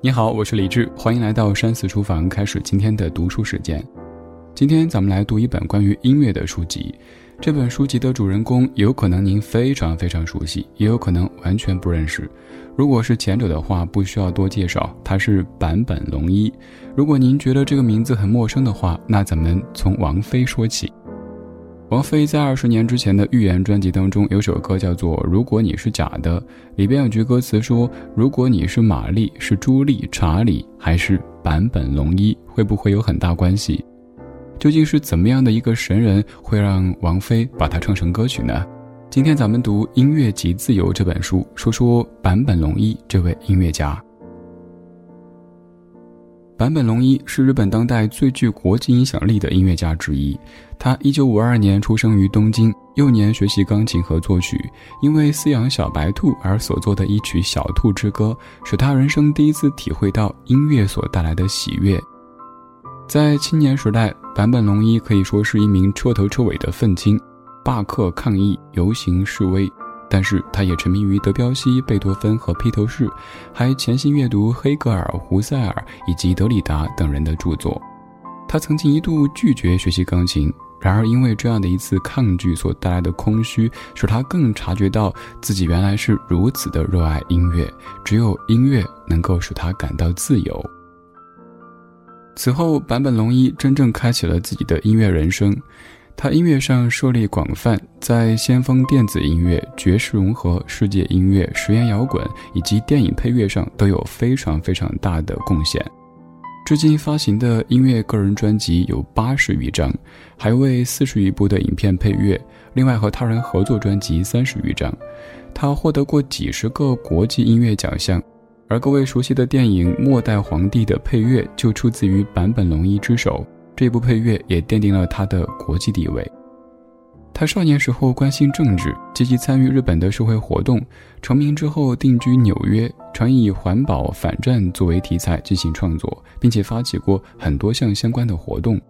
你好，我是李志，欢迎来到山寺书房，开始今天的读书时间。今天咱们来读一本关于音乐的书籍。这本书籍的主人公有可能您非常非常熟悉，也有可能完全不认识。如果是前者的话，不需要多介绍，他是坂本龙一。如果您觉得这个名字很陌生的话，那咱们从王菲说起。王菲在二十年之前的《预言》专辑当中有首歌叫做《如果你是假的》，里边有句歌词说：“如果你是玛丽，是朱莉、查理，还是坂本龙一，会不会有很大关系？”究竟是怎么样的一个神人会让王菲把它唱成歌曲呢？今天咱们读《音乐即自由》这本书，说说坂本龙一这位音乐家。坂本龙一是日本当代最具国际影响力的音乐家之一。他一九五二年出生于东京，幼年学习钢琴和作曲。因为饲养小白兔而所作的一曲《小兔之歌》，使他人生第一次体会到音乐所带来的喜悦。在青年时代，坂本龙一可以说是一名彻头彻尾的愤青，罢课抗议、游行示威。但是他也沉迷于德彪西、贝多芬和披头士，还潜心阅读黑格尔、胡塞尔以及德里达等人的著作。他曾经一度拒绝学习钢琴，然而因为这样的一次抗拒所带来的空虚，使他更察觉到自己原来是如此的热爱音乐。只有音乐能够使他感到自由。此后，坂本龙一真正开启了自己的音乐人生。他音乐上涉猎广泛，在先锋电子音乐、爵士融合、世界音乐、实验摇滚以及电影配乐上都有非常非常大的贡献。至今发行的音乐个人专辑有八十余张，还为四十余部的影片配乐。另外和他人合作专辑三十余张。他获得过几十个国际音乐奖项，而各位熟悉的电影《末代皇帝》的配乐就出自于坂本龙一之手。这部配乐也奠定了他的国际地位。他少年时候关心政治，积极参与日本的社会活动。成名之后定居纽约，常以环保、反战作为题材进行创作，并且发起过很多项相关的活动。《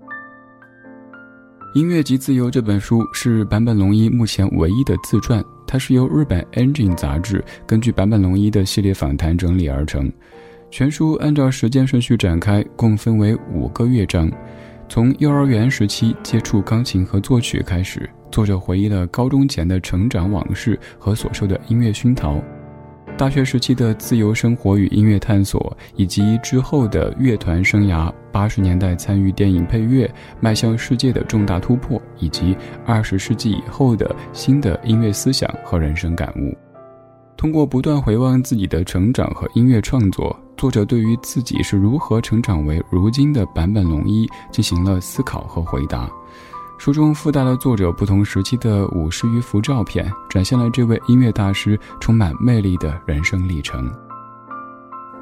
音乐即自由》这本书是坂本龙一目前唯一的自传，它是由日本 Engine 杂志根据坂本龙一的系列访谈整理而成。全书按照时间顺序展开，共分为五个乐章。从幼儿园时期接触钢琴和作曲开始，作者回忆了高中前的成长往事和所受的音乐熏陶，大学时期的自由生活与音乐探索，以及之后的乐团生涯，八十年代参与电影配乐，迈向世界的重大突破，以及二十世纪以后的新的音乐思想和人生感悟。通过不断回望自己的成长和音乐创作。作者对于自己是如何成长为如今的坂本龙一进行了思考和回答。书中附带了作者不同时期的五十余幅照片，展现了这位音乐大师充满魅力的人生历程。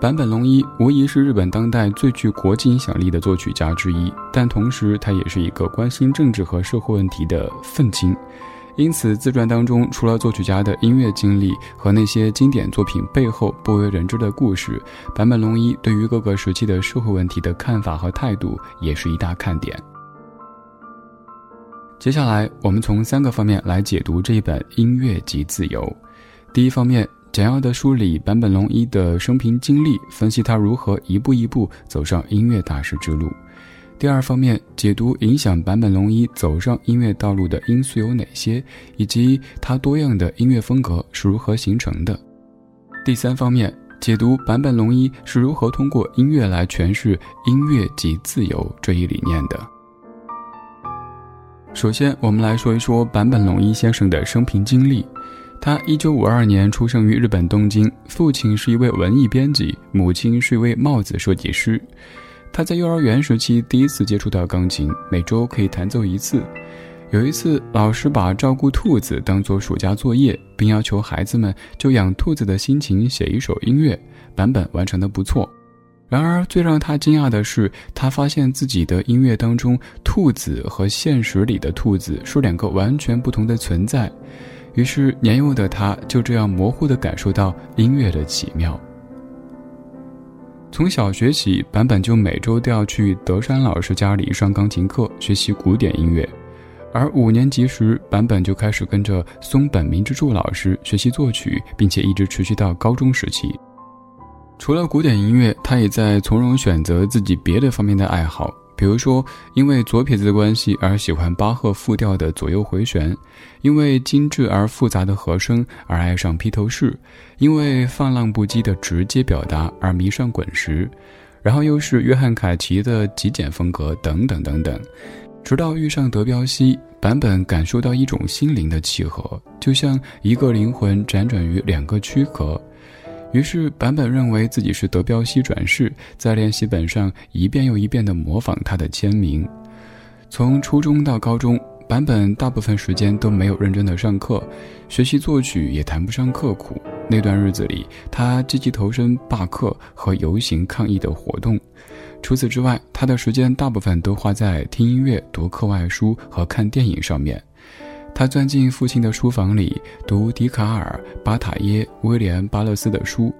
坂本龙一无疑是日本当代最具国际影响力的作曲家之一，但同时他也是一个关心政治和社会问题的愤青。因此，自传当中除了作曲家的音乐经历和那些经典作品背后不为人知的故事，坂本龙一对于各个时期的社会问题的看法和态度也是一大看点。接下来，我们从三个方面来解读这一本《音乐及自由》。第一方面，简要的梳理坂本龙一的生平经历，分析他如何一步一步走上音乐大师之路。第二方面，解读影响坂本龙一走上音乐道路的因素有哪些，以及他多样的音乐风格是如何形成的。第三方面，解读坂本龙一是如何通过音乐来诠释“音乐即自由”这一理念的。首先，我们来说一说坂本龙一先生的生平经历。他一九五二年出生于日本东京，父亲是一位文艺编辑，母亲是一位帽子设计师。他在幼儿园时期第一次接触到钢琴，每周可以弹奏一次。有一次，老师把照顾兔子当做暑假作业，并要求孩子们就养兔子的心情写一首音乐。版本完成的不错。然而，最让他惊讶的是，他发现自己的音乐当中，兔子和现实里的兔子是两个完全不同的存在。于是，年幼的他就这样模糊地感受到音乐的奇妙。从小学起，版本就每周都要去德山老师家里上钢琴课，学习古典音乐。而五年级时，版本就开始跟着松本明之助老师学习作曲，并且一直持续到高中时期。除了古典音乐，他也在从容选择自己别的方面的爱好，比如说，因为左撇子的关系而喜欢巴赫复调的左右回旋，因为精致而复杂的和声而爱上披头士，因为放浪不羁的直接表达而迷上滚石，然后又是约翰凯奇的极简风格等等等等，直到遇上德彪西，版本感受到一种心灵的契合，就像一个灵魂辗转于两个躯壳。于是，版本认为自己是德彪西转世，在练习本上一遍又一遍地模仿他的签名。从初中到高中，版本大部分时间都没有认真的上课，学习作曲也谈不上刻苦。那段日子里，他积极投身罢课和游行抗议的活动。除此之外，他的时间大部分都花在听音乐、读课外书和看电影上面。他钻进父亲的书房里，读笛卡尔、巴塔耶、威廉·巴勒斯的书，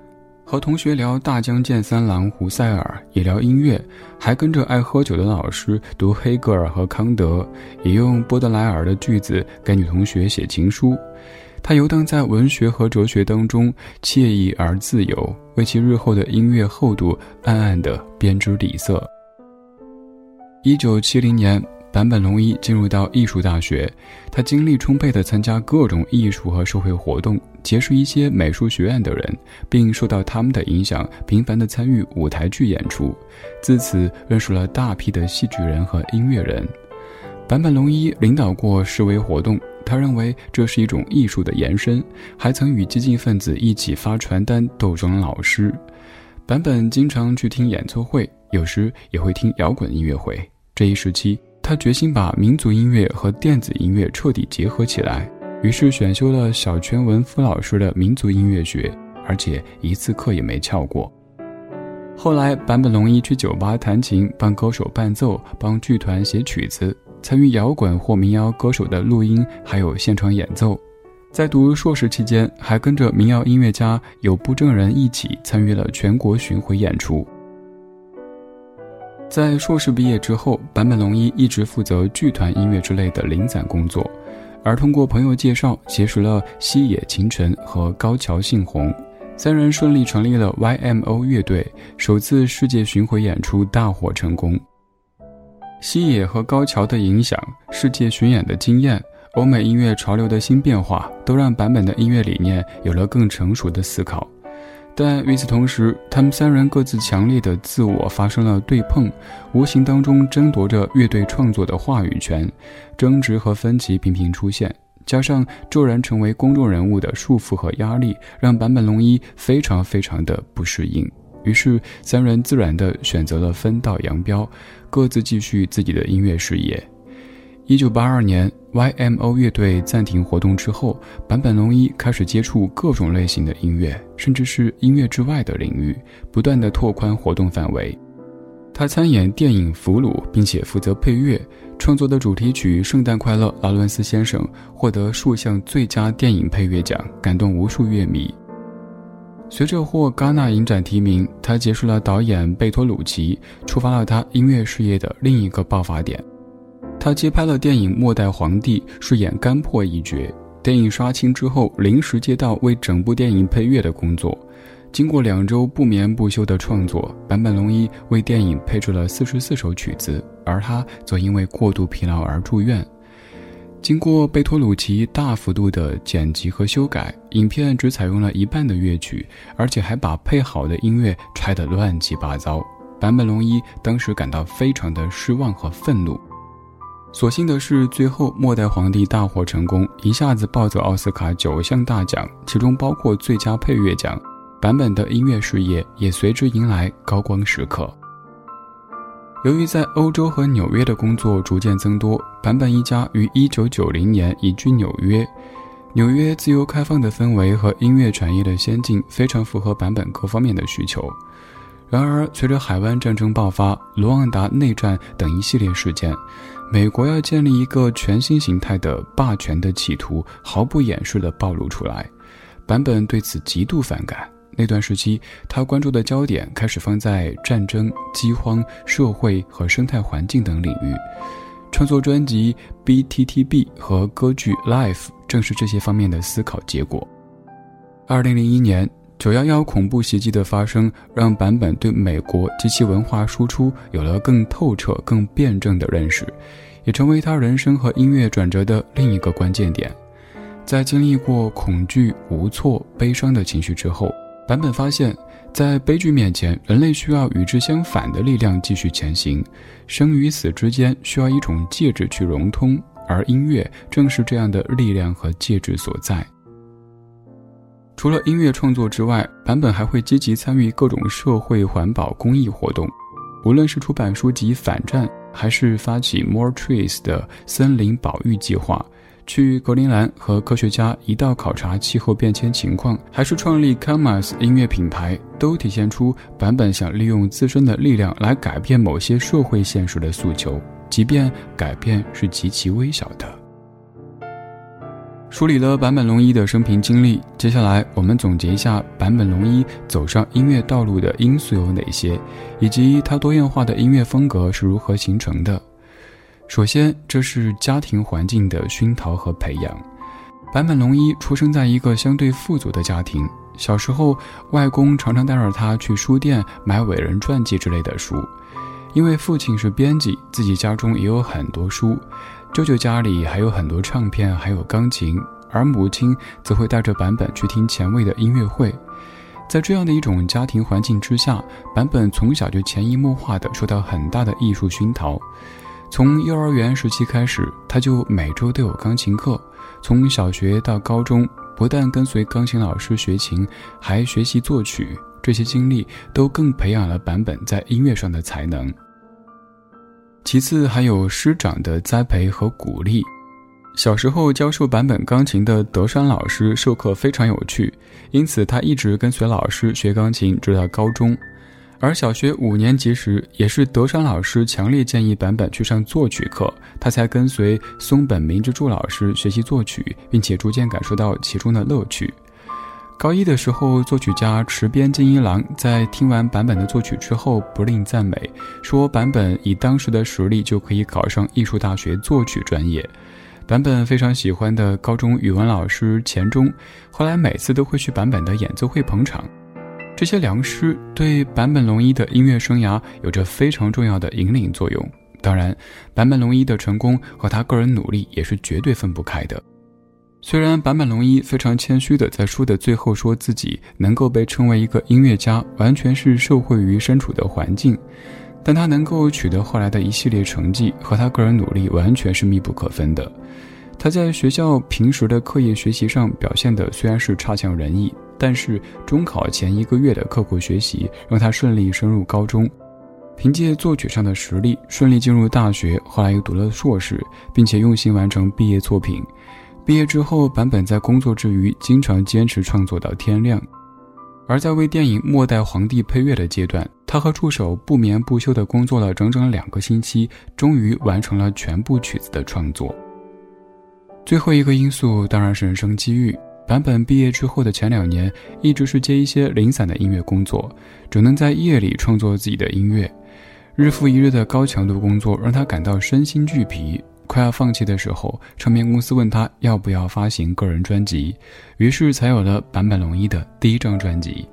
和同学聊大江健三郎、胡塞尔，也聊音乐，还跟着爱喝酒的老师读黑格尔和康德，也用波德莱尔的句子给女同学写情书。他游荡在文学和哲学当中，惬意而自由，为其日后的音乐厚度暗暗地编织底色。一九七零年。坂本龙一进入到艺术大学，他精力充沛地参加各种艺术和社会活动，结识一些美术学院的人，并受到他们的影响，频繁地参与舞台剧演出，自此认识了大批的戏剧人和音乐人。坂本龙一领导过示威活动，他认为这是一种艺术的延伸，还曾与激进分子一起发传单斗争老师。坂本经常去听演奏会，有时也会听摇滚音乐会。这一时期。他决心把民族音乐和电子音乐彻底结合起来，于是选修了小泉文夫老师的民族音乐学，而且一次课也没翘过。后来，坂本龙一去酒吧弹琴，帮歌手伴奏，帮剧团写曲子，参与摇滚或民谣歌手的录音，还有现场演奏。在读硕士期间，还跟着民谣音乐家有部正人一起参与了全国巡回演出。在硕士毕业之后，坂本龙一一直负责剧团音乐之类的零散工作，而通过朋友介绍结识了西野晴臣和高桥幸宏，三人顺利成立了 YMO 乐队，首次世界巡回演出大获成功。西野和高桥的影响、世界巡演的经验、欧美音乐潮流的新变化，都让坂本的音乐理念有了更成熟的思考。但与此同时，他们三人各自强烈的自我发生了对碰，无形当中争夺着乐队创作的话语权，争执和分歧频频出现，加上骤然成为公众人物的束缚和压力，让坂本龙一非常非常的不适应。于是，三人自然地选择了分道扬镳，各自继续自己的音乐事业。一九八二年，YMO 乐队暂停活动之后，坂本龙一开始接触各种类型的音乐，甚至是音乐之外的领域，不断的拓宽活动范围。他参演电影《俘虏》，并且负责配乐，创作的主题曲《圣诞快乐，劳伦斯先生》获得数项最佳电影配乐奖，感动无数乐迷。随着获戛纳影展提名，他结束了导演贝托鲁奇，触发了他音乐事业的另一个爆发点。他接拍了电影《末代皇帝》，饰演干破一角。电影杀青之后，临时接到为整部电影配乐的工作。经过两周不眠不休的创作，坂本龙一为电影配出了四十四首曲子，而他则因为过度疲劳而住院。经过贝托鲁奇大幅度的剪辑和修改，影片只采用了一半的乐曲，而且还把配好的音乐拆得乱七八糟。坂本龙一当时感到非常的失望和愤怒。所幸的是，最后《末代皇帝》大获成功，一下子抱走奥斯卡九项大奖，其中包括最佳配乐奖。版本的音乐事业也随之迎来高光时刻。由于在欧洲和纽约的工作逐渐增多，版本一家于1990年移居纽约。纽约自由开放的氛围和音乐产业的先进，非常符合版本各方面的需求。然而，随着海湾战争爆发、卢旺达内战等一系列事件，美国要建立一个全新形态的霸权的企图毫不掩饰地暴露出来。版本对此极度反感。那段时期，他关注的焦点开始放在战争、饥荒、社会和生态环境等领域。创作专辑《B.T.T.B》和歌剧《Life》正是这些方面的思考结果。二零零一年。九幺幺恐怖袭击的发生，让版本对美国及其文化输出有了更透彻、更辩证的认识，也成为他人生和音乐转折的另一个关键点。在经历过恐惧、无措、悲伤的情绪之后，版本发现，在悲剧面前，人类需要与之相反的力量继续前行。生与死之间需要一种介质去融通，而音乐正是这样的力量和介质所在。除了音乐创作之外，版本还会积极参与各种社会环保公益活动，无论是出版书籍反战，还是发起 More Trees 的森林保育计划，去格陵兰和科学家一道考察气候变迁情况，还是创立 Kamas 音乐品牌，都体现出版本想利用自身的力量来改变某些社会现实的诉求，即便改变是极其微小的。梳理了坂本龙一的生平经历，接下来我们总结一下坂本龙一走上音乐道路的因素有哪些，以及他多样化的音乐风格是如何形成的。首先，这是家庭环境的熏陶和培养。坂本龙一出生在一个相对富足的家庭，小时候外公常常带着他去书店买伟人传记之类的书，因为父亲是编辑，自己家中也有很多书。舅舅家里还有很多唱片，还有钢琴，而母亲则会带着版本去听前卫的音乐会。在这样的一种家庭环境之下，版本从小就潜移默化的受到很大的艺术熏陶。从幼儿园时期开始，他就每周都有钢琴课。从小学到高中，不但跟随钢琴老师学琴，还学习作曲。这些经历都更培养了版本在音乐上的才能。其次还有师长的栽培和鼓励。小时候教授版本钢琴的德山老师授课非常有趣，因此他一直跟随老师学钢琴，直到高中。而小学五年级时，也是德山老师强烈建议版本去上作曲课，他才跟随松本明之助老师学习作曲，并且逐渐感受到其中的乐趣。高一的时候，作曲家池边金一郎在听完版本的作曲之后，不吝赞美，说版本以当时的实力就可以考上艺术大学作曲专业。版本非常喜欢的高中语文老师钱钟，后来每次都会去版本的演奏会捧场。这些良师对坂本龙一的音乐生涯有着非常重要的引领作用。当然，坂本龙一的成功和他个人努力也是绝对分不开的。虽然坂本龙一非常谦虚的在书的最后说自己能够被称为一个音乐家，完全是受惠于身处的环境，但他能够取得后来的一系列成绩，和他个人努力完全是密不可分的。他在学校平时的课业学习上表现的虽然是差强人意，但是中考前一个月的刻苦学习让他顺利升入高中，凭借作曲上的实力顺利进入大学，后来又读了硕士，并且用心完成毕业作品。毕业之后，坂本在工作之余经常坚持创作到天亮，而在为电影《末代皇帝》配乐的阶段，他和助手不眠不休地工作了整整两个星期，终于完成了全部曲子的创作。最后一个因素当然是人生机遇。坂本毕业之后的前两年，一直是接一些零散的音乐工作，只能在夜里创作自己的音乐，日复一日的高强度工作让他感到身心俱疲。快要放弃的时候，唱片公司问他要不要发行个人专辑，于是才有了坂本龙一的第一张专辑。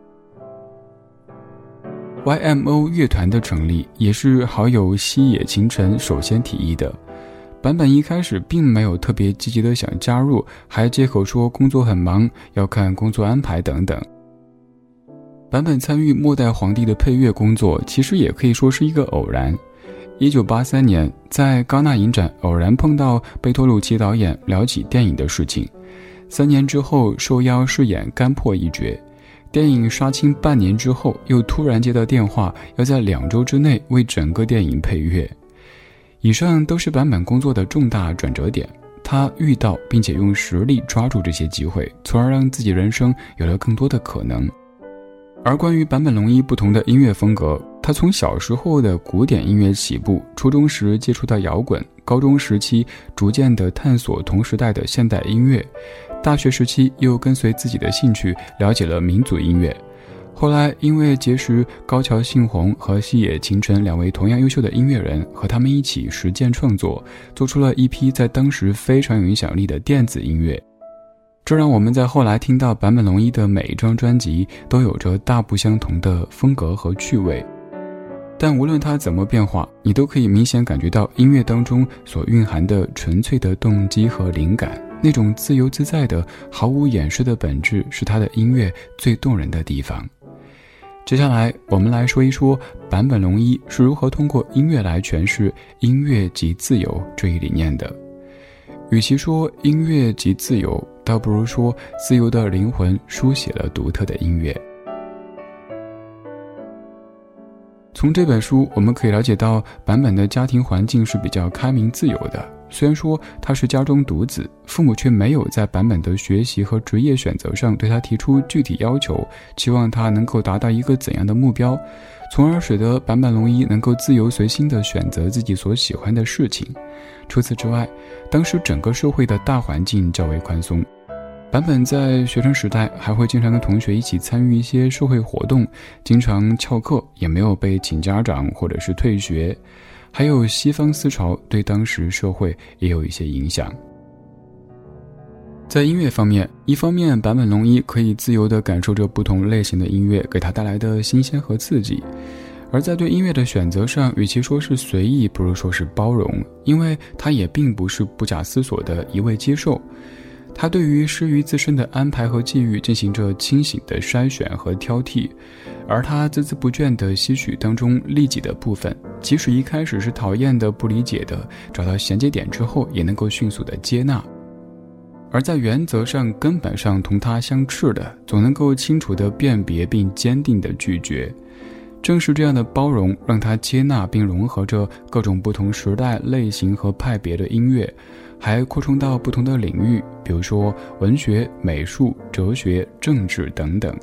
YMO 乐团的成立也是好友西野晴臣首先提议的。坂本一开始并没有特别积极的想加入，还借口说工作很忙，要看工作安排等等。坂本参与《末代皇帝》的配乐工作，其实也可以说是一个偶然。一九八三年，在戛纳影展偶然碰到贝托鲁奇导演，聊起电影的事情。三年之后，受邀饰演干破一角。电影杀青半年之后，又突然接到电话，要在两周之内为整个电影配乐。以上都是版本工作的重大转折点。他遇到并且用实力抓住这些机会，从而让自己人生有了更多的可能。而关于坂本龙一不同的音乐风格，他从小时候的古典音乐起步，初中时接触到摇滚，高中时期逐渐的探索同时代的现代音乐，大学时期又跟随自己的兴趣了解了民族音乐，后来因为结识高桥幸宏和西野晴臣两位同样优秀的音乐人，和他们一起实践创作，做出了一批在当时非常有影响力的电子音乐。这让我们在后来听到坂本龙一的每一张专辑都有着大不相同的风格和趣味。但无论它怎么变化，你都可以明显感觉到音乐当中所蕴含的纯粹的动机和灵感，那种自由自在的、毫无掩饰的本质，是他的音乐最动人的地方。接下来，我们来说一说坂本龙一是如何通过音乐来诠释“音乐即自由”这一理念的。与其说音乐即自由，倒不如说自由的灵魂书写了独特的音乐。从这本书，我们可以了解到，坂本的家庭环境是比较开明自由的。虽然说他是家中独子，父母却没有在坂本的学习和职业选择上对他提出具体要求，期望他能够达到一个怎样的目标，从而使得坂本龙一能够自由随心地选择自己所喜欢的事情。除此之外，当时整个社会的大环境较为宽松。版本在学生时代还会经常跟同学一起参与一些社会活动，经常翘课，也没有被请家长或者是退学。还有西方思潮对当时社会也有一些影响。在音乐方面，一方面坂本龙一可以自由地感受着不同类型的音乐给他带来的新鲜和刺激，而在对音乐的选择上，与其说是随意，不如说是包容，因为他也并不是不假思索的一味接受。他对于施于自身的安排和际遇进行着清醒的筛选和挑剔，而他孜孜不倦地吸取当中利己的部分，即使一开始是讨厌的、不理解的，找到衔接点之后，也能够迅速地接纳；而在原则上、根本上同他相斥的，总能够清楚地辨别并坚定地拒绝。正是这样的包容，让他接纳并融合着各种不同时代、类型和派别的音乐。还扩充到不同的领域，比如说文学、美术、哲学、政治等等，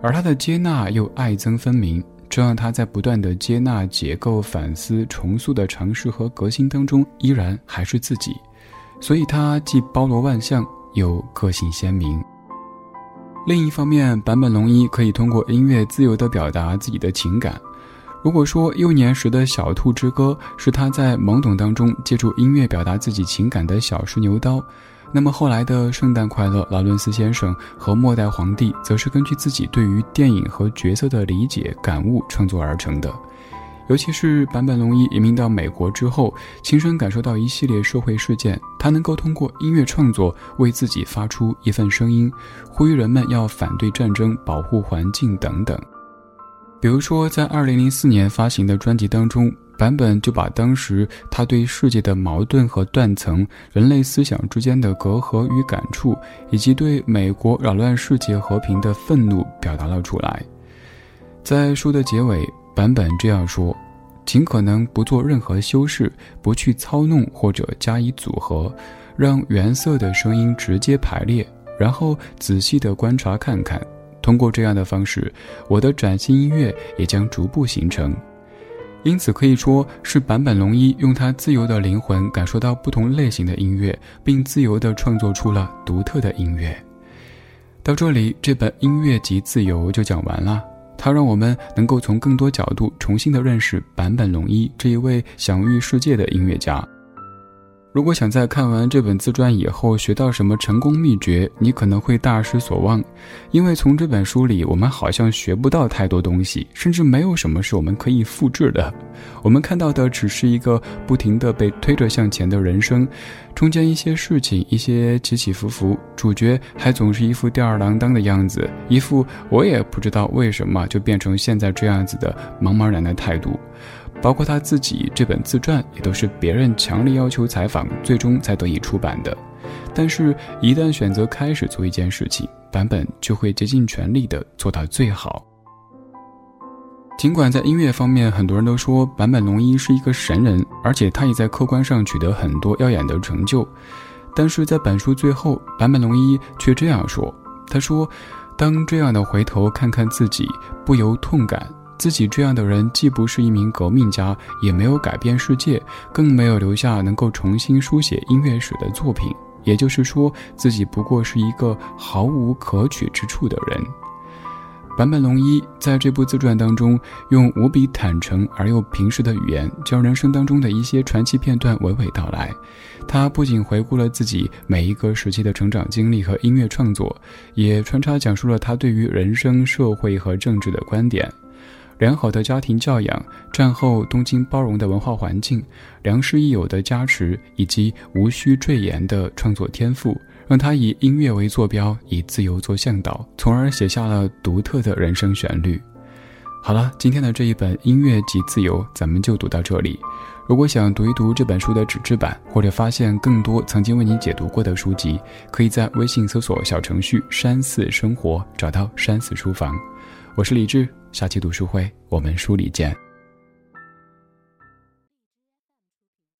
而他的接纳又爱憎分明，这让他在不断的接纳、解构、反思、重塑的尝试和革新当中，依然还是自己，所以他既包罗万象，又个性鲜明。另一方面，坂本龙一可以通过音乐自由地表达自己的情感。如果说幼年时的小兔之歌是他在懵懂当中借助音乐表达自己情感的小试牛刀，那么后来的圣诞快乐、劳伦斯先生和末代皇帝，则是根据自己对于电影和角色的理解感悟创作而成的。尤其是坂本龙一移民到美国之后，亲身感受到一系列社会事件，他能够通过音乐创作为自己发出一份声音，呼吁人们要反对战争、保护环境等等。比如说，在二零零四年发行的专辑当中，版本就把当时他对世界的矛盾和断层、人类思想之间的隔阂与感触，以及对美国扰乱世界和平的愤怒表达了出来。在书的结尾，版本这样说：“尽可能不做任何修饰，不去操弄或者加以组合，让原色的声音直接排列，然后仔细地观察看看。”通过这样的方式，我的崭新音乐也将逐步形成。因此可以说是坂本龙一用他自由的灵魂感受到不同类型的音乐，并自由地创作出了独特的音乐。到这里，这本《音乐及自由》就讲完了。它让我们能够从更多角度重新的认识坂本龙一这一位享誉世界的音乐家。如果想在看完这本自传以后学到什么成功秘诀，你可能会大失所望，因为从这本书里，我们好像学不到太多东西，甚至没有什么是我们可以复制的。我们看到的只是一个不停地被推着向前的人生，中间一些事情，一些起起伏伏，主角还总是一副吊儿郎当的样子，一副我也不知道为什么就变成现在这样子的茫茫然的态度。包括他自己这本自传，也都是别人强力要求采访，最终才得以出版的。但是，一旦选择开始做一件事情，版本就会竭尽全力的做到最好。尽管在音乐方面，很多人都说坂本龙一是一个神人，而且他也在客观上取得很多耀眼的成就，但是在本书最后，坂本龙一却这样说：“他说，当这样的回头看看自己，不由痛感。”自己这样的人，既不是一名革命家，也没有改变世界，更没有留下能够重新书写音乐史的作品。也就是说，自己不过是一个毫无可取之处的人。坂本龙一在这部自传当中，用无比坦诚而又平实的语言，将人生当中的一些传奇片段娓娓道来。他不仅回顾了自己每一个时期的成长经历和音乐创作，也穿插讲述了他对于人生、社会和政治的观点。良好的家庭教养、战后东京包容的文化环境、良师益友的加持，以及无需赘言的创作天赋。让他以音乐为坐标，以自由做向导，从而写下了独特的人生旋律。好了，今天的这一本《音乐及自由》，咱们就读到这里。如果想读一读这本书的纸质版，或者发现更多曾经为你解读过的书籍，可以在微信搜索小程序“山寺生活”找到山寺书房。我是李志，下期读书会我们书里见。